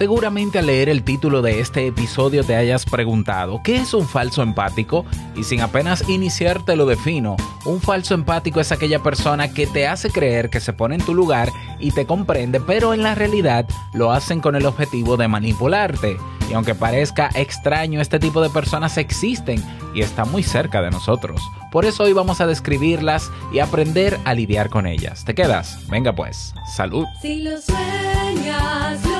Seguramente al leer el título de este episodio te hayas preguntado, ¿qué es un falso empático? Y sin apenas iniciar te lo defino. Un falso empático es aquella persona que te hace creer que se pone en tu lugar y te comprende, pero en la realidad lo hacen con el objetivo de manipularte. Y aunque parezca extraño, este tipo de personas existen y están muy cerca de nosotros. Por eso hoy vamos a describirlas y aprender a lidiar con ellas. ¿Te quedas? Venga pues, salud. Si lo sueñas,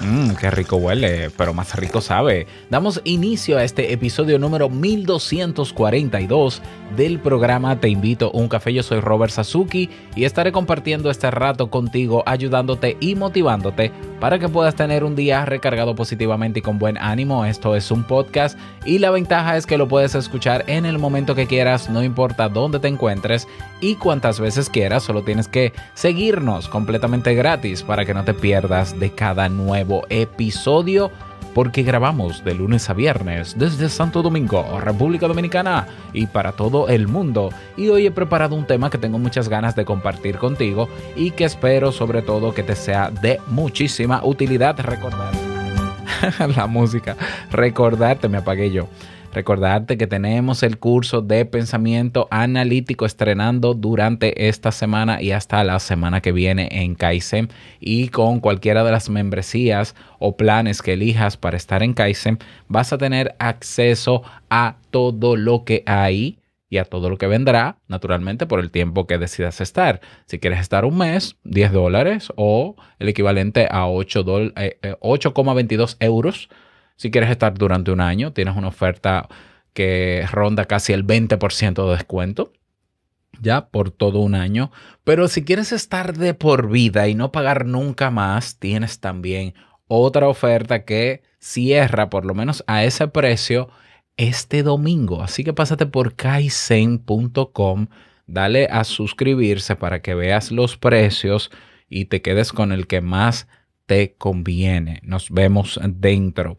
Mmm, qué rico huele, pero más rico sabe. Damos inicio a este episodio número 1242 del programa Te invito a un café. Yo soy Robert Sasuki y estaré compartiendo este rato contigo, ayudándote y motivándote para que puedas tener un día recargado positivamente y con buen ánimo. Esto es un podcast y la ventaja es que lo puedes escuchar en el momento que quieras, no importa dónde te encuentres y cuantas veces quieras, solo tienes que seguirnos completamente gratis para que no te pierdas de cada nuevo episodio porque grabamos de lunes a viernes desde Santo Domingo, República Dominicana y para todo el mundo. Y hoy he preparado un tema que tengo muchas ganas de compartir contigo y que espero sobre todo que te sea de muchísima utilidad recordar. La música, recordarte, me apagué yo. Recordarte que tenemos el curso de pensamiento analítico estrenando durante esta semana y hasta la semana que viene en Kaizen. Y con cualquiera de las membresías o planes que elijas para estar en Kaizen, vas a tener acceso a todo lo que hay y a todo lo que vendrá, naturalmente, por el tiempo que decidas estar. Si quieres estar un mes, 10 dólares o el equivalente a 8 dol- eh, eh, 8,22 euros. Si quieres estar durante un año, tienes una oferta que ronda casi el 20% de descuento, ya por todo un año. Pero si quieres estar de por vida y no pagar nunca más, tienes también otra oferta que cierra por lo menos a ese precio este domingo. Así que pásate por kaizen.com, dale a suscribirse para que veas los precios y te quedes con el que más te conviene. Nos vemos dentro.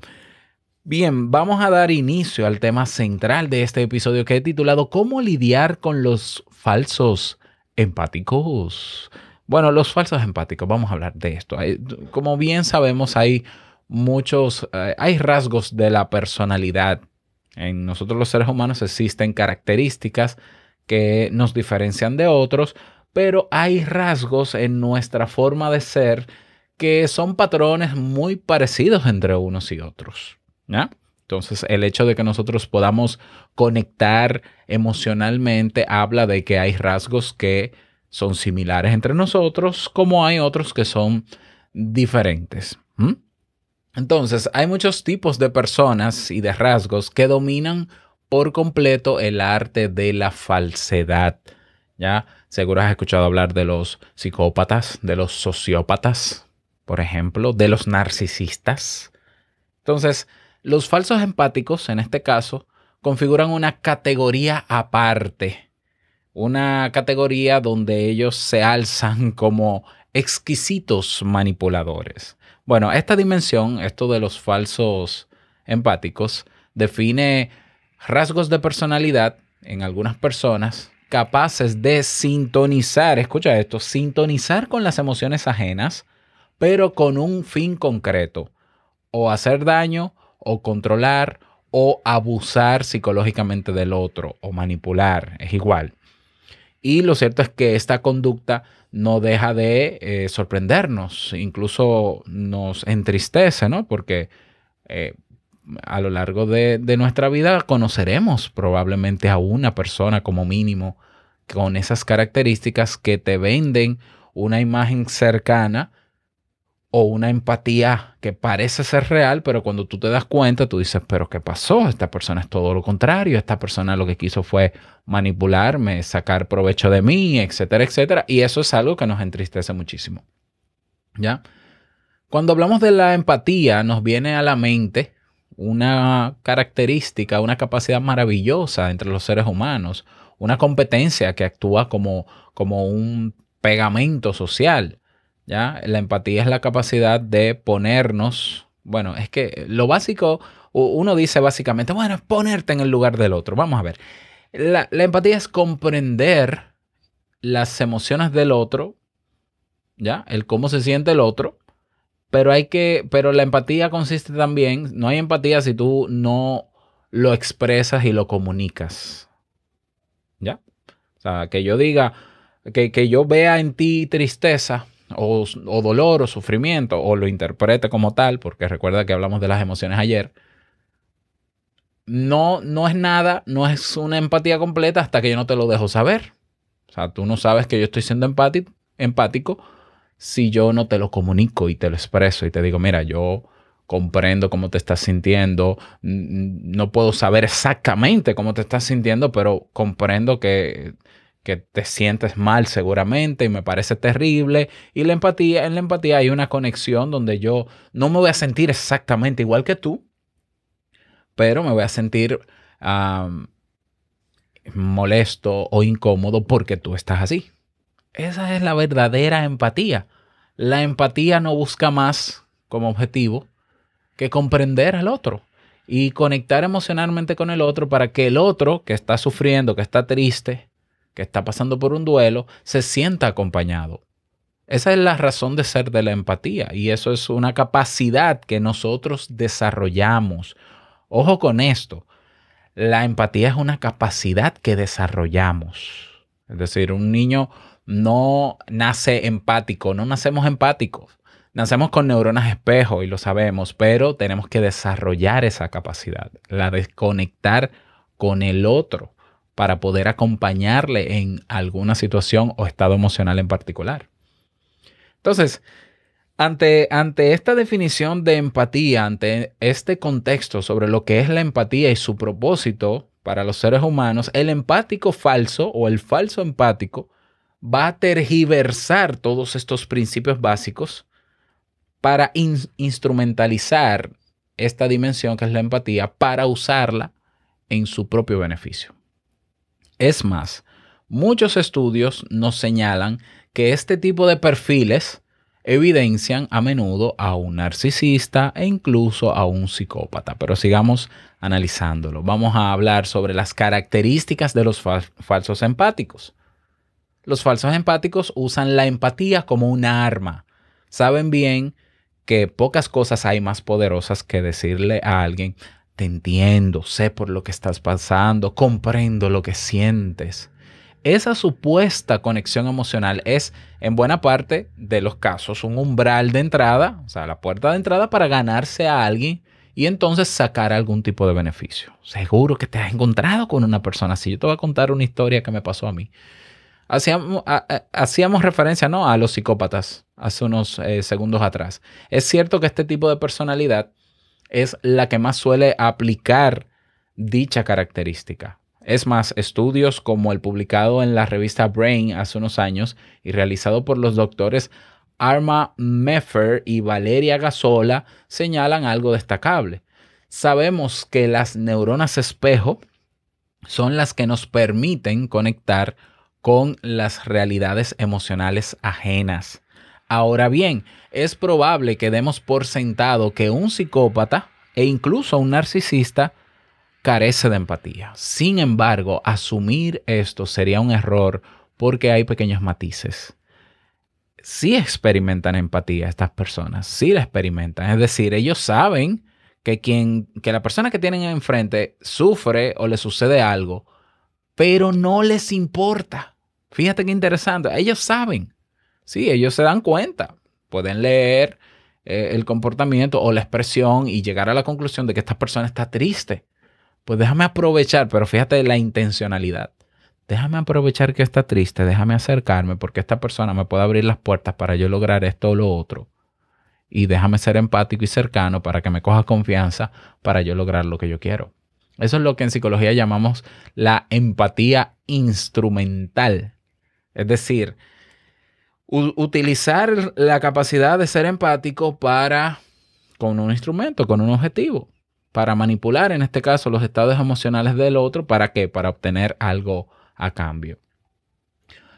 Bien, vamos a dar inicio al tema central de este episodio que he titulado ¿Cómo lidiar con los falsos empáticos? Bueno, los falsos empáticos, vamos a hablar de esto. Como bien sabemos, hay muchos, eh, hay rasgos de la personalidad. En nosotros los seres humanos existen características que nos diferencian de otros, pero hay rasgos en nuestra forma de ser que son patrones muy parecidos entre unos y otros. Entonces, el hecho de que nosotros podamos conectar emocionalmente habla de que hay rasgos que son similares entre nosotros, como hay otros que son diferentes. Entonces, hay muchos tipos de personas y de rasgos que dominan por completo el arte de la falsedad. ¿Ya? Seguro has escuchado hablar de los psicópatas, de los sociópatas, por ejemplo, de los narcisistas. Entonces, los falsos empáticos, en este caso, configuran una categoría aparte, una categoría donde ellos se alzan como exquisitos manipuladores. Bueno, esta dimensión, esto de los falsos empáticos, define rasgos de personalidad en algunas personas capaces de sintonizar, escucha esto, sintonizar con las emociones ajenas, pero con un fin concreto, o hacer daño, o controlar, o abusar psicológicamente del otro, o manipular, es igual. Y lo cierto es que esta conducta no deja de eh, sorprendernos, incluso nos entristece, ¿no? Porque eh, a lo largo de, de nuestra vida conoceremos probablemente a una persona como mínimo con esas características que te venden una imagen cercana o una empatía que parece ser real, pero cuando tú te das cuenta, tú dices, pero ¿qué pasó? Esta persona es todo lo contrario, esta persona lo que quiso fue manipularme, sacar provecho de mí, etcétera, etcétera. Y eso es algo que nos entristece muchísimo. ¿Ya? Cuando hablamos de la empatía, nos viene a la mente una característica, una capacidad maravillosa entre los seres humanos, una competencia que actúa como, como un pegamento social. La empatía es la capacidad de ponernos, bueno, es que lo básico, uno dice básicamente, bueno, ponerte en el lugar del otro. Vamos a ver. La, la empatía es comprender las emociones del otro, ¿ya? El cómo se siente el otro, pero hay que, pero la empatía consiste también, no hay empatía si tú no lo expresas y lo comunicas, ¿ya? O sea, que yo diga, que, que yo vea en ti tristeza, o, o, dolor o sufrimiento o lo interprete como tal, porque recuerda que hablamos de las emociones ayer, no, no es nada, no es una empatía completa hasta que yo no te lo dejo saber. O sea, tú no sabes que yo estoy siendo empático, empático si yo no te lo comunico y te lo expreso y te digo, mira, yo comprendo cómo te estás sintiendo, no puedo saber exactamente cómo te estás sintiendo, pero comprendo que que te sientes mal seguramente y me parece terrible. Y la empatía, en la empatía hay una conexión donde yo no me voy a sentir exactamente igual que tú, pero me voy a sentir molesto o incómodo porque tú estás así. Esa es la verdadera empatía. La empatía no busca más como objetivo que comprender al otro y conectar emocionalmente con el otro para que el otro que está sufriendo, que está triste, que está pasando por un duelo, se sienta acompañado. Esa es la razón de ser de la empatía y eso es una capacidad que nosotros desarrollamos. Ojo con esto, la empatía es una capacidad que desarrollamos. Es decir, un niño no nace empático, no nacemos empáticos. Nacemos con neuronas espejo y lo sabemos, pero tenemos que desarrollar esa capacidad, la de conectar con el otro para poder acompañarle en alguna situación o estado emocional en particular. Entonces, ante, ante esta definición de empatía, ante este contexto sobre lo que es la empatía y su propósito para los seres humanos, el empático falso o el falso empático va a tergiversar todos estos principios básicos para in instrumentalizar esta dimensión que es la empatía para usarla en su propio beneficio. Es más, muchos estudios nos señalan que este tipo de perfiles evidencian a menudo a un narcisista e incluso a un psicópata. Pero sigamos analizándolo. Vamos a hablar sobre las características de los fal falsos empáticos. Los falsos empáticos usan la empatía como una arma. Saben bien que pocas cosas hay más poderosas que decirle a alguien, te entiendo, sé por lo que estás pasando, comprendo lo que sientes. Esa supuesta conexión emocional es, en buena parte de los casos, un umbral de entrada, o sea, la puerta de entrada para ganarse a alguien y entonces sacar algún tipo de beneficio. Seguro que te has encontrado con una persona así. Yo te voy a contar una historia que me pasó a mí. Hacíamos, referencia ¿no? a los psicópatas hace unos eh, segundos atrás. Es cierto que este tipo de personalidad es la que más suele aplicar dicha característica. Es más, estudios como el publicado en la revista Brain hace unos años y realizado por los doctores Arma Meffer y Valeria Gasola señalan algo destacable. Sabemos que las neuronas espejo son las que nos permiten conectar con las realidades emocionales ajenas. Ahora bien, es probable que demos por sentado que un psicópata e incluso un narcisista carece de empatía. Sin embargo, asumir esto sería un error porque hay pequeños matices. Sí experimentan empatía estas personas, sí la experimentan. Es decir, ellos saben que, quien, que la persona que tienen enfrente sufre o le sucede algo, pero no les importa. Fíjate qué interesante. Ellos saben. Sí, ellos se dan cuenta. Pueden leer eh, el comportamiento o la expresión y llegar a la conclusión de que esta persona está triste. Pues déjame aprovechar, pero fíjate la intencionalidad. Déjame aprovechar que está triste, déjame acercarme porque esta persona me puede abrir las puertas para yo lograr esto o lo otro. Y déjame ser empático y cercano para que me coja confianza para yo lograr lo que yo quiero. Eso es lo que en psicología llamamos la empatía instrumental. Es decir, utilizar la capacidad de ser empático para con un instrumento, con un objetivo, para manipular en este caso los estados emocionales del otro, ¿para qué? Para obtener algo a cambio.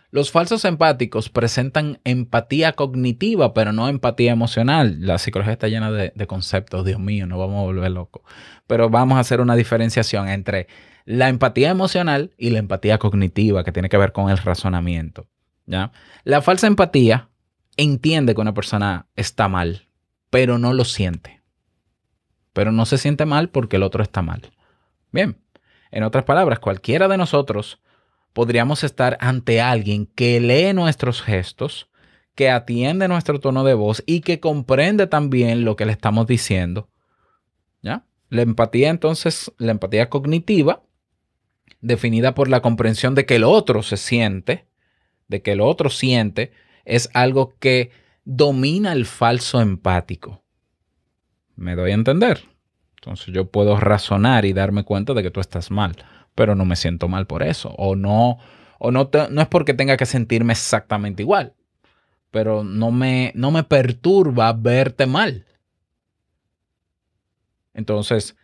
Los falsos empáticos presentan empatía cognitiva, pero no empatía emocional. La psicología está llena de, conceptos, Dios mío, no vamos a volver locos. Pero vamos a hacer una diferenciación entre la empatía emocional y la empatía cognitiva, que tiene que ver con el razonamiento. La falsa empatía entiende que una persona está mal, pero no lo siente. Pero no se siente mal porque el otro está mal. Bien, en otras palabras, cualquiera de nosotros podríamos estar ante alguien que lee nuestros gestos, que atiende nuestro tono de voz y que comprende también lo que le estamos diciendo. ¿Ya? La empatía entonces, la empatía cognitiva, definida por la comprensión de que el otro se siente, de que el otro siente, es algo que domina el falso empático. ¿Me doy a entender? Entonces yo puedo razonar y darme cuenta de que tú estás mal, pero no me siento mal por eso. O no, o no, te- no es porque tenga que sentirme exactamente igual, pero no me, no me perturba verte mal. Entonces,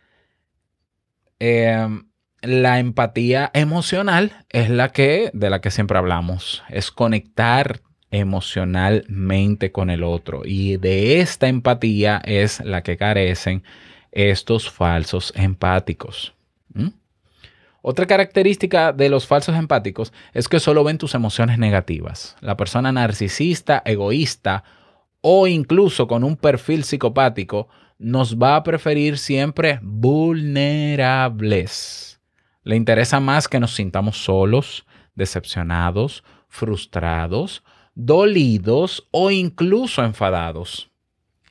em, la empatía emocional es la que, de la que siempre hablamos, es conectar emocionalmente con el otro. Y de esta empatía es la que carecen estos falsos empáticos. ¿Mm? Otra característica de los falsos empáticos es que solo ven tus emociones negativas. La persona narcisista, egoísta o incluso con un perfil psicopático nos va a preferir siempre vulnerables. Le interesa más que nos sintamos solos, decepcionados, frustrados, dolidos o incluso enfadados.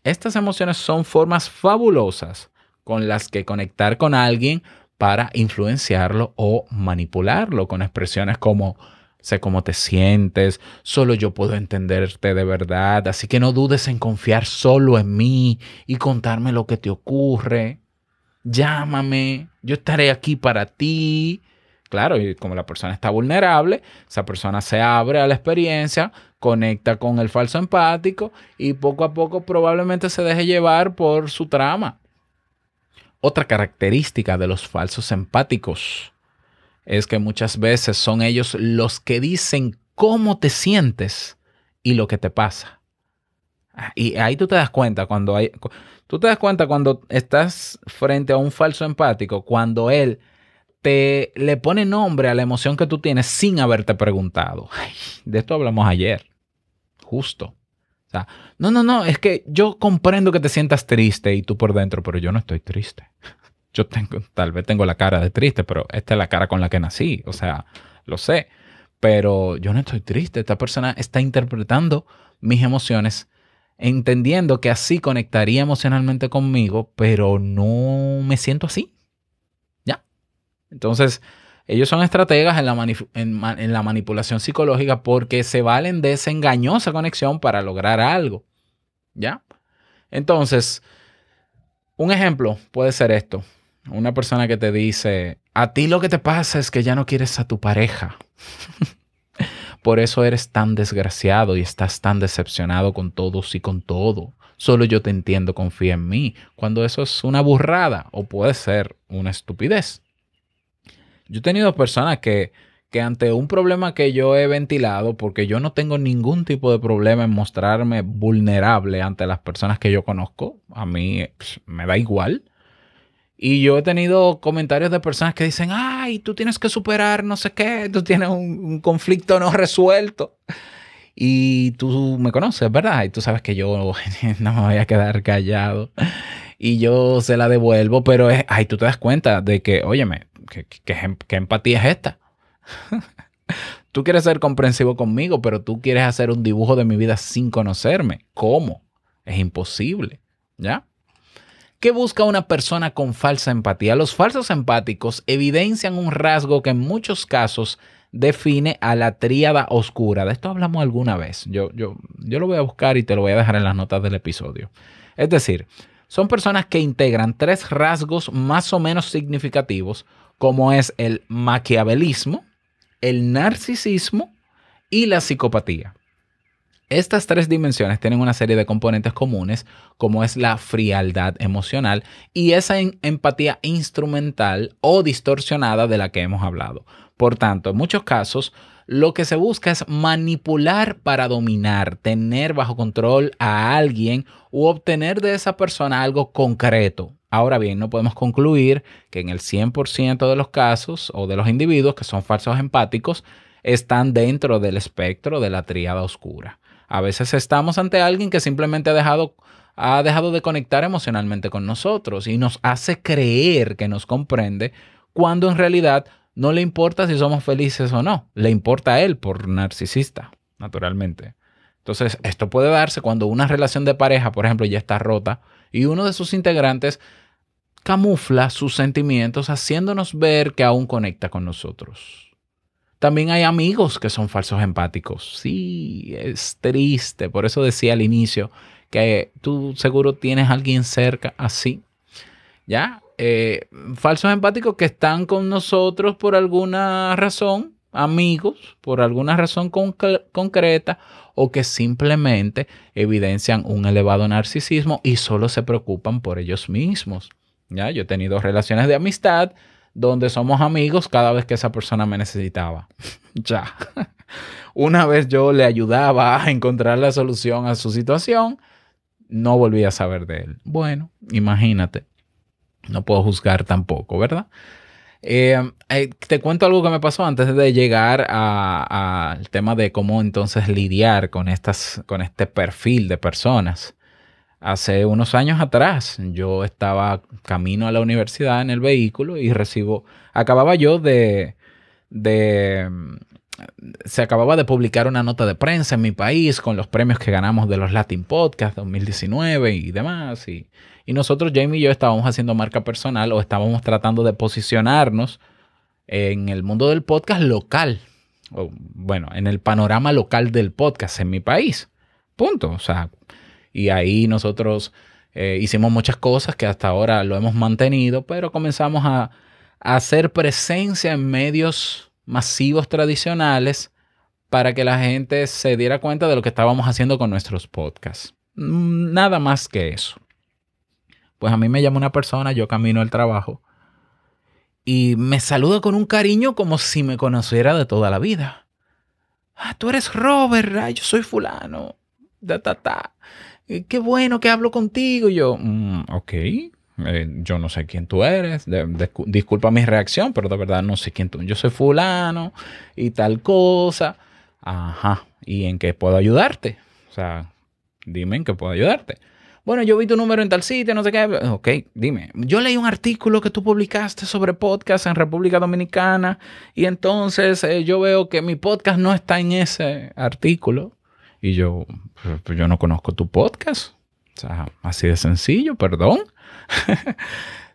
Estas emociones son formas fabulosas con las que conectar con alguien para influenciarlo o manipularlo con expresiones como sé cómo te sientes, solo yo puedo entenderte de verdad, así que no dudes en confiar solo en mí y contarme lo que te ocurre. Llámame, yo estaré aquí para ti. Claro, y como la persona está vulnerable, esa persona se abre a la experiencia, conecta con el falso empático y poco a poco probablemente se deje llevar por su trama. Otra característica de los falsos empáticos es que muchas veces son ellos los que dicen cómo te sientes y lo que te pasa. Ah, Y ahí tú te das cuenta cuando hay, tú te das cuenta cuando estás frente a un falso empático, cuando él te le pone nombre a la emoción que tú tienes sin haberte preguntado. De esto hablamos ayer, justo. O sea, no, no, no, es que yo comprendo que te sientas triste y tú por dentro, pero yo no estoy triste. Yo tengo, tal vez tengo la cara de triste, pero esta es la cara con la que nací. O sea, lo sé. Pero yo no estoy triste. Esta persona está interpretando mis emociones, entendiendo que así conectaría emocionalmente conmigo, pero no me siento así. ¿Ya? Entonces, ellos son estrategas en la, manipulación psicológica porque se valen de esa engañosa conexión para lograr algo. ¿Ya? Entonces, un ejemplo puede ser esto. Una persona que te dice, a ti lo que te pasa es que ya no quieres a tu pareja. Por eso eres tan desgraciado y estás tan decepcionado con todos y con todo. Solo yo te entiendo, confía en mí. Cuando eso es una burrada o puede ser una estupidez. Yo he tenido personas que, que ante un problema que yo he ventilado, porque yo no tengo ningún tipo de problema en mostrarme vulnerable ante las personas que yo conozco, a mí pss, me da igual. Y yo he tenido comentarios de personas que dicen, ay, tú tienes que superar no sé qué, tú tienes un, un conflicto no resuelto. Y tú me conoces, ¿verdad? Y tú sabes que yo no me voy a quedar callado. Y yo se la devuelvo, pero es, ay, tú te das cuenta de que, óyeme, ¿qué, qué, qué empatía es esta? Tú quieres ser comprensivo conmigo, pero tú quieres hacer un dibujo de mi vida sin conocerme. ¿Cómo? Es imposible. ¿Ya? ¿Qué busca una persona con falsa empatía? Los falsos empáticos evidencian un rasgo que en muchos casos define a la tríada oscura. De esto hablamos alguna vez. Yo, yo, yo lo voy a buscar y te lo voy a dejar en las notas del episodio. Es decir, son personas que integran tres rasgos más o menos significativos, como es el maquiavelismo, el narcisismo y la psicopatía. Estas tres dimensiones tienen una serie de componentes comunes, como es la frialdad emocional y esa empatía instrumental o distorsionada de la que hemos hablado. Por tanto, en muchos casos, lo que se busca es manipular para dominar, tener bajo control a alguien u obtener de esa persona algo concreto. Ahora bien, no podemos concluir que en el 100% de los casos o de los individuos que son falsos empáticos están dentro del espectro de la tríada oscura. A veces estamos ante alguien que simplemente ha dejado, ha dejado de conectar emocionalmente con nosotros y nos hace creer que nos comprende cuando en realidad no le importa si somos felices o no. Le importa a él por narcisista, naturalmente. Entonces, esto puede darse cuando una relación de pareja, por ejemplo, ya está rota y uno de sus integrantes camufla sus sentimientos haciéndonos ver que aún conecta con nosotros. También hay amigos que son falsos empáticos. Sí, es triste. Por eso decía al inicio que tú seguro tienes alguien cerca así. ¿Ya? Eh, falsos empáticos que están con nosotros por alguna razón, amigos, por alguna razón conc- concreta, o que simplemente evidencian un elevado narcisismo y solo se preocupan por ellos mismos. ¿Ya? Yo he tenido relaciones de amistad donde somos amigos cada vez que esa persona me necesitaba. ya. Una vez yo le ayudaba a encontrar la solución a su situación, no volví a saber de él. Bueno, imagínate. No puedo juzgar tampoco, ¿verdad? Eh, eh, te cuento algo que me pasó antes de llegar al tema de cómo entonces lidiar con, estas, con este perfil de personas. Hace unos años atrás yo estaba camino a la universidad en el vehículo y recibo, acababa yo de, se acababa de publicar una nota de prensa en mi país con los premios que ganamos de los Latin Podcast 2019 y demás. Y, y nosotros, Jamie y yo, estábamos haciendo marca personal o estábamos tratando de posicionarnos en el mundo del podcast local. O, bueno, en el panorama local del podcast en mi país. Punto. O sea, y ahí nosotros eh, hicimos muchas cosas que hasta ahora lo hemos mantenido, pero comenzamos a, hacer presencia en medios masivos tradicionales para que la gente se diera cuenta de lo que estábamos haciendo con nuestros podcasts. Mm, Nada más que eso. Pues a mí me llama una persona, yo camino al trabajo y me saluda con un cariño como si me conociera de toda la vida. Ah, tú eres Robert, ah, yo soy fulano. Ta, ta. Eh, Qué bueno que hablo contigo. Y yo, "Mm, ok, eh, yo no sé quién tú eres. Disculpa mi reacción, pero de verdad no sé quién tú. Yo soy fulano y tal cosa. Ajá. ¿Y en qué puedo ayudarte? O sea, dime en qué puedo ayudarte. Bueno, yo vi tu número en tal sitio, no sé qué. Ok, dime. Yo leí un artículo que tú publicaste sobre podcast en República Dominicana y entonces eh, yo veo que mi podcast no está en ese artículo. Y yo, "Pero- pero yo no conozco tu podcast. O sea, así de sencillo, perdón.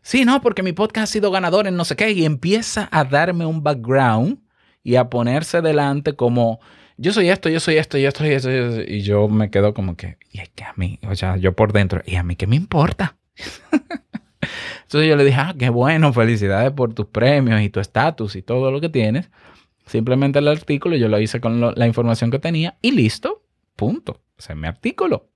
sí, no, porque mi podcast ha sido ganador en no sé qué. Y empieza a darme un background y a ponerse delante como yo soy esto, yo soy esto, yo esto, yo soy-". y yo me quedo como que, y es que a mí, o sea, yo por dentro, y a mí qué me importa. Entonces yo le dije, ah, qué bueno, felicidades por tus premios y tu estatus y todo lo que tienes. Simplemente el artículo yo lo hice con lo- la información que tenía y listo, punto. Ese es mi artículo.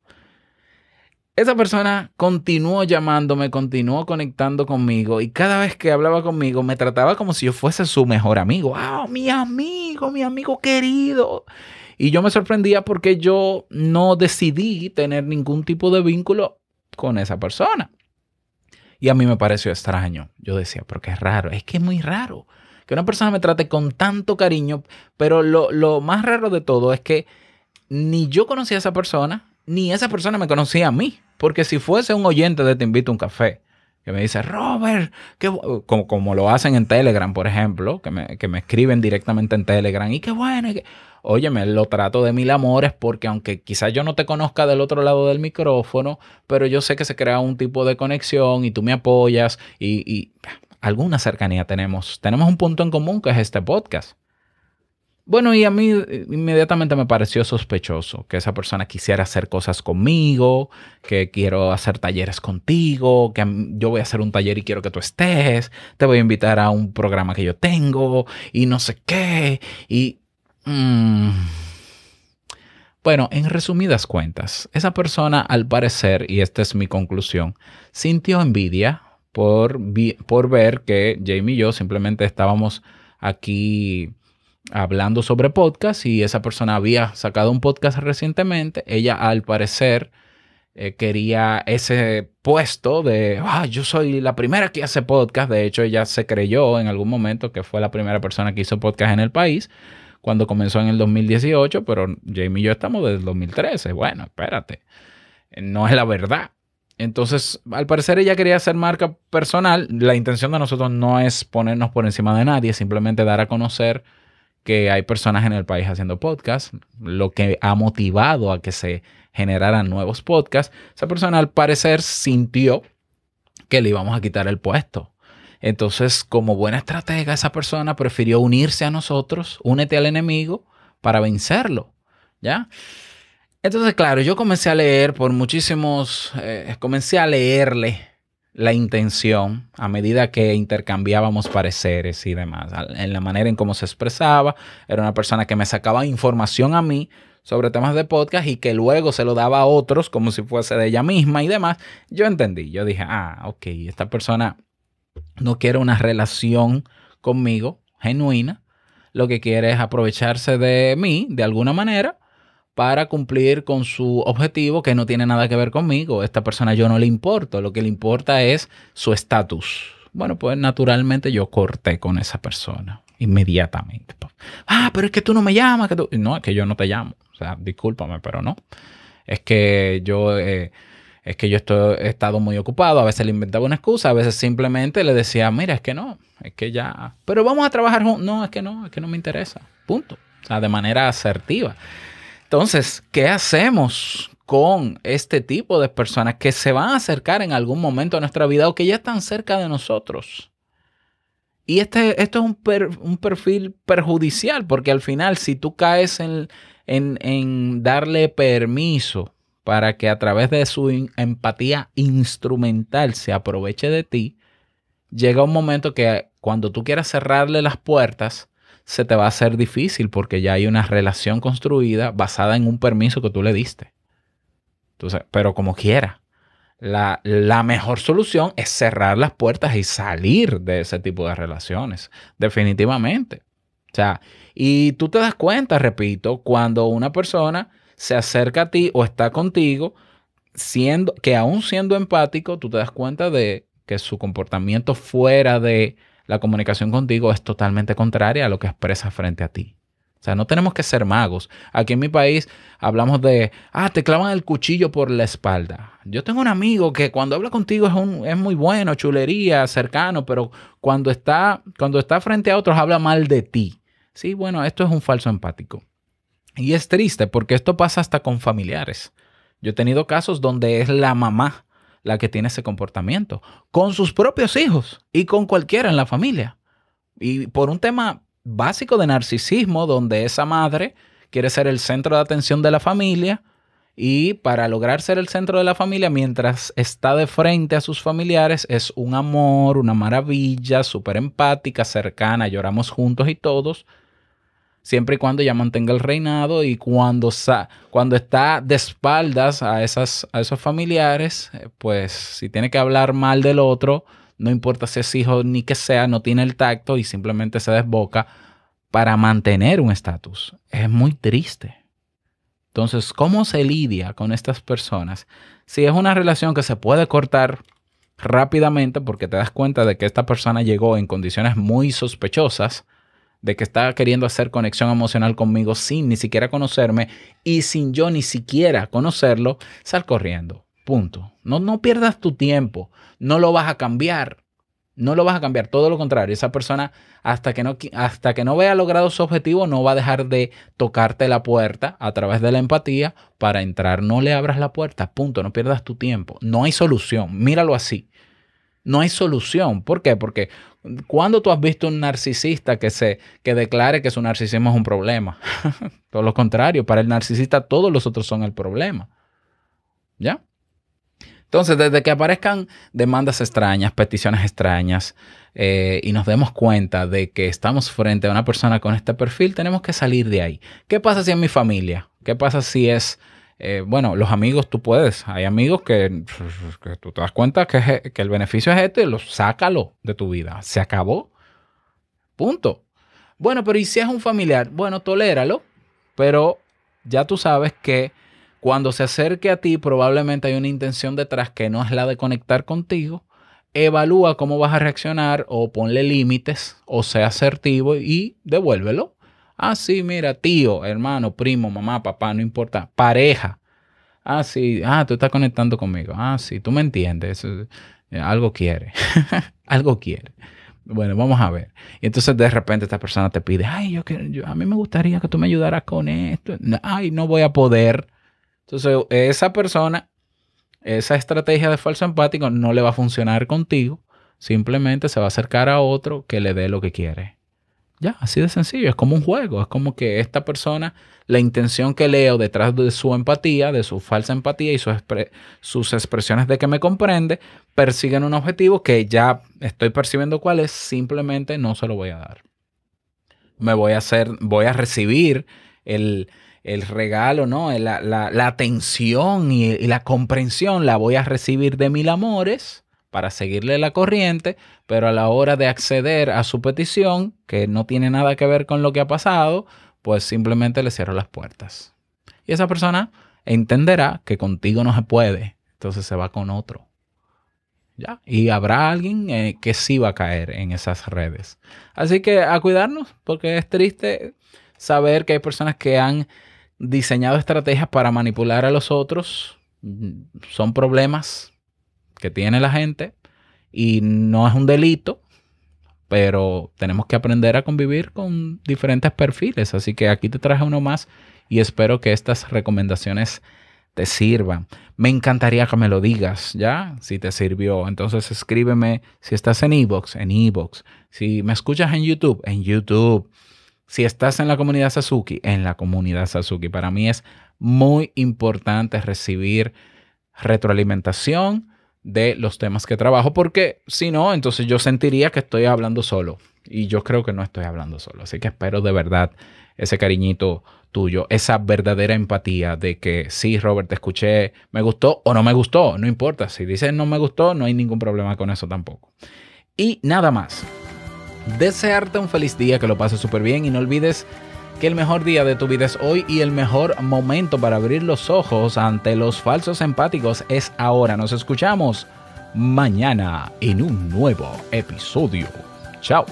Esa persona continuó llamándome, continuó conectando conmigo y cada vez que hablaba conmigo me trataba como si yo fuese su mejor amigo. ¡Ah, mi amigo, mi amigo querido! Y yo me sorprendía porque yo no decidí tener ningún tipo de vínculo con esa persona. Y a mí me pareció extraño. Yo decía, pero qué raro, es que es muy raro que una persona me trate con tanto cariño, pero lo, lo más raro de todo es que ni yo conocía a esa persona, ni esa persona me conocía a mí. Porque si fuese un oyente de Te invito a un café, que me dice, Robert, qué bu-", como, como lo hacen en Telegram, por ejemplo, que me, que me escriben directamente en Telegram, y qué bueno. y que-". Lo trato de mil amores porque aunque quizás yo no te conozca del otro lado del micrófono, pero yo sé que se crea un tipo de conexión y tú me apoyas y, y alguna cercanía tenemos. Tenemos un punto en común que es este podcast. Bueno, y a mí eh, inmediatamente me pareció sospechoso que esa persona quisiera hacer cosas conmigo, que quiero hacer talleres contigo, que yo voy a hacer un taller y quiero que tú estés, te voy a invitar a un programa que yo tengo y no sé qué. Y... mm, bueno, en resumidas cuentas, esa persona al parecer, y esta es mi conclusión, sintió envidia por, por ver que Jamie y yo simplemente estábamos aquí hablando sobre podcast y esa persona había sacado un podcast recientemente. Ella al parecer eh, quería ese puesto de, ah, yo soy la primera que hace podcast. De hecho, ella se creyó en algún momento que fue la primera persona que hizo podcast en el país cuando comenzó en el 2018, pero Jamie y yo estamos desde el 2013. Bueno, espérate, no es la verdad. Entonces, al parecer ella quería hacer marca personal. La intención de nosotros no es ponernos por encima de nadie, simplemente dar a conocer que hay personas en el país haciendo podcast, lo que ha motivado a que se generaran nuevos podcasts. Esa persona al parecer sintió que le íbamos a quitar el puesto. Entonces, como buena estratega, esa persona prefirió unirse a nosotros, únete al enemigo para vencerlo, ¿ya? Entonces, claro, yo comencé a leer por muchísimos, eh, comencé a leerle la intención a medida que intercambiábamos pareceres y demás, en la manera en cómo se expresaba. Era una persona que me sacaba información a mí sobre temas de podcast y que luego se lo daba a otros como si fuese de ella misma y demás. Yo entendí, yo dije, ah, ok, esta persona no quiere una relación conmigo genuina, lo que quiere es aprovecharse de mí de alguna manera para cumplir con su objetivo que no tiene nada que ver conmigo. Esta persona yo no le importo, lo que le importa es su estatus. Bueno, pues naturalmente yo corté con esa persona inmediatamente. Ah, pero es que tú no me llamas. Que tú... No, es que yo no te llamo. O sea, discúlpame, pero no. Es que yo... eh, es que yo estoy, he estado muy ocupado, a veces le inventaba una excusa, a veces simplemente le decía, mira, es que no, es que ya, pero vamos a trabajar juntos. No, es que no, es que no me interesa. Punto. O sea, de manera asertiva. Entonces, ¿qué hacemos con este tipo de personas que se van a acercar en algún momento a nuestra vida o que ya están cerca de nosotros? Y este, esto es un, un perfil perjudicial porque al final si tú caes en, en- darle permiso para que a través de su empatía instrumental se aproveche de ti, llega un momento que cuando tú quieras cerrarle las puertas, se te va a hacer difícil porque ya hay una relación construida basada en un permiso que tú le diste. Entonces, pero como quiera, la, la mejor solución es cerrar las puertas y salir de ese tipo de relaciones, definitivamente. O sea, y tú te das cuenta, repito, cuando una persona se acerca a ti o está contigo, siendo, que aún siendo empático, tú te das cuenta de que su comportamiento fuera de la comunicación contigo es totalmente contraria a lo que expresa frente a ti. O sea, no tenemos que ser magos. Aquí en mi país hablamos de, ah, te clavan el cuchillo por la espalda. Yo tengo un amigo que cuando habla contigo es, un, es muy bueno, chulería, cercano, pero cuando está, cuando está frente a otros habla mal de ti. Sí, bueno, esto es un falso empático. Y es triste porque esto pasa hasta con familiares. Yo he tenido casos donde es la mamá la que tiene ese comportamiento, con sus propios hijos y con cualquiera en la familia. Y por un tema básico de narcisismo, donde esa madre quiere ser el centro de atención de la familia y para lograr ser el centro de la familia, mientras está de frente a sus familiares, es un amor, una maravilla, súper empática, cercana, lloramos juntos y todos, siempre y cuando ella mantenga el reinado y cuando, sa- cuando está de espaldas a, esas, a esos familiares, eh, pues si tiene que hablar mal del otro, no importa si es hijo ni que sea, no tiene el tacto y simplemente se desboca para mantener un estatus. Es muy triste. Entonces, ¿cómo se lidia con estas personas? Si es una relación que se puede cortar rápidamente porque te das cuenta de que esta persona llegó en condiciones muy sospechosas, de que está queriendo hacer conexión emocional conmigo sin ni siquiera conocerme y sin yo ni siquiera conocerlo, sal corriendo. Punto. No, no pierdas tu tiempo. No lo vas a cambiar. No lo vas a cambiar. Todo lo contrario. Esa persona, hasta que no, hasta que no vea logrado su objetivo, no va a dejar de tocarte la puerta a través de la empatía para entrar. No le abras la puerta. Punto. No pierdas tu tiempo. No hay solución. Míralo así. No hay solución. ¿Por qué? Porque cuando tú has visto un narcisista que se que declare que su narcisismo es un problema. Todo lo contrario, para el narcisista todos los otros son el problema. ¿Ya? Entonces, desde que aparezcan demandas extrañas, peticiones extrañas, eh, y nos demos cuenta de que estamos frente a una persona con este perfil, tenemos que salir de ahí. ¿Qué pasa si es mi familia? ¿Qué pasa si es, eh, bueno, los amigos tú puedes? Hay amigos que, tú te das cuenta que, es- que el beneficio es este, lo, sácalo de tu vida. Se acabó. Punto. Bueno, pero ¿y si es un familiar? Bueno, toléralo, pero ya tú sabes que cuando se acerque a ti probablemente hay una intención detrás que no es la de conectar contigo. Evalúa cómo vas a reaccionar o ponle límites o sea asertivo y devuélvelo. Ah, sí, mira, tío, hermano, primo, mamá, papá, no importa. Pareja. Ah, sí, ah, tú estás conectando conmigo. Ah, sí, tú me entiendes. Eh, Algo quiere. Algo quiere. Bueno, vamos a ver. Y entonces de repente esta persona te pide, ay, yo, quiero- yo- a mí me gustaría que tú me ayudaras con esto. Ay, no voy a poder. Entonces esa persona, esa estrategia de falso empático no le va a funcionar contigo. Simplemente se va a acercar a otro que le dé lo que quiere. Ya, así de sencillo. Es como un juego. Es como que esta persona, la intención que leo detrás de su empatía, de su falsa empatía y sus expresiones de que me comprende, persiguen un objetivo que ya estoy percibiendo cuál es, simplemente no se lo voy a dar. Me voy a hacer, voy a recibir el, el regalo, ¿no? La, la- atención y la comprensión la voy a recibir de mil amores para seguirle la corriente, pero a la hora de acceder a su petición, que no tiene nada que ver con lo que ha pasado, pues simplemente le cierro las puertas. Y esa persona entenderá que contigo no se puede, entonces se va con otro. ¿Ya? Y habrá alguien eh, que sí va a caer en esas redes. Así que a cuidarnos, porque es triste saber que hay personas que han diseñado estrategias para manipular a los otros. Mm, Son problemas que tiene la gente y no es un delito, pero tenemos que aprender a convivir con diferentes perfiles. Así que aquí te traje uno más y espero que estas recomendaciones te sirvan. Me encantaría que me lo digas, ¿ya? Si te sirvió. Entonces escríbeme si estás en Evox, en Evox. Si me escuchas en YouTube, en YouTube. Si estás en la comunidad Sasuki, en la comunidad Sasuki. Para mí es muy importante recibir retroalimentación de los temas que trabajo, porque si no, entonces yo sentiría que estoy hablando solo. Y yo creo que no estoy hablando solo. Así que espero de verdad ese cariñito tuyo, esa verdadera empatía de que sí, Robert, te escuché, me gustó o no me gustó, no importa. Si dices no me gustó, no hay ningún problema con eso tampoco. Y nada más. Desearte un feliz día, que lo pases súper bien y no olvides que el mejor día de tu vida es hoy y el mejor momento para abrir los ojos ante los falsos empáticos es ahora. Nos escuchamos mañana en un nuevo episodio. Chao.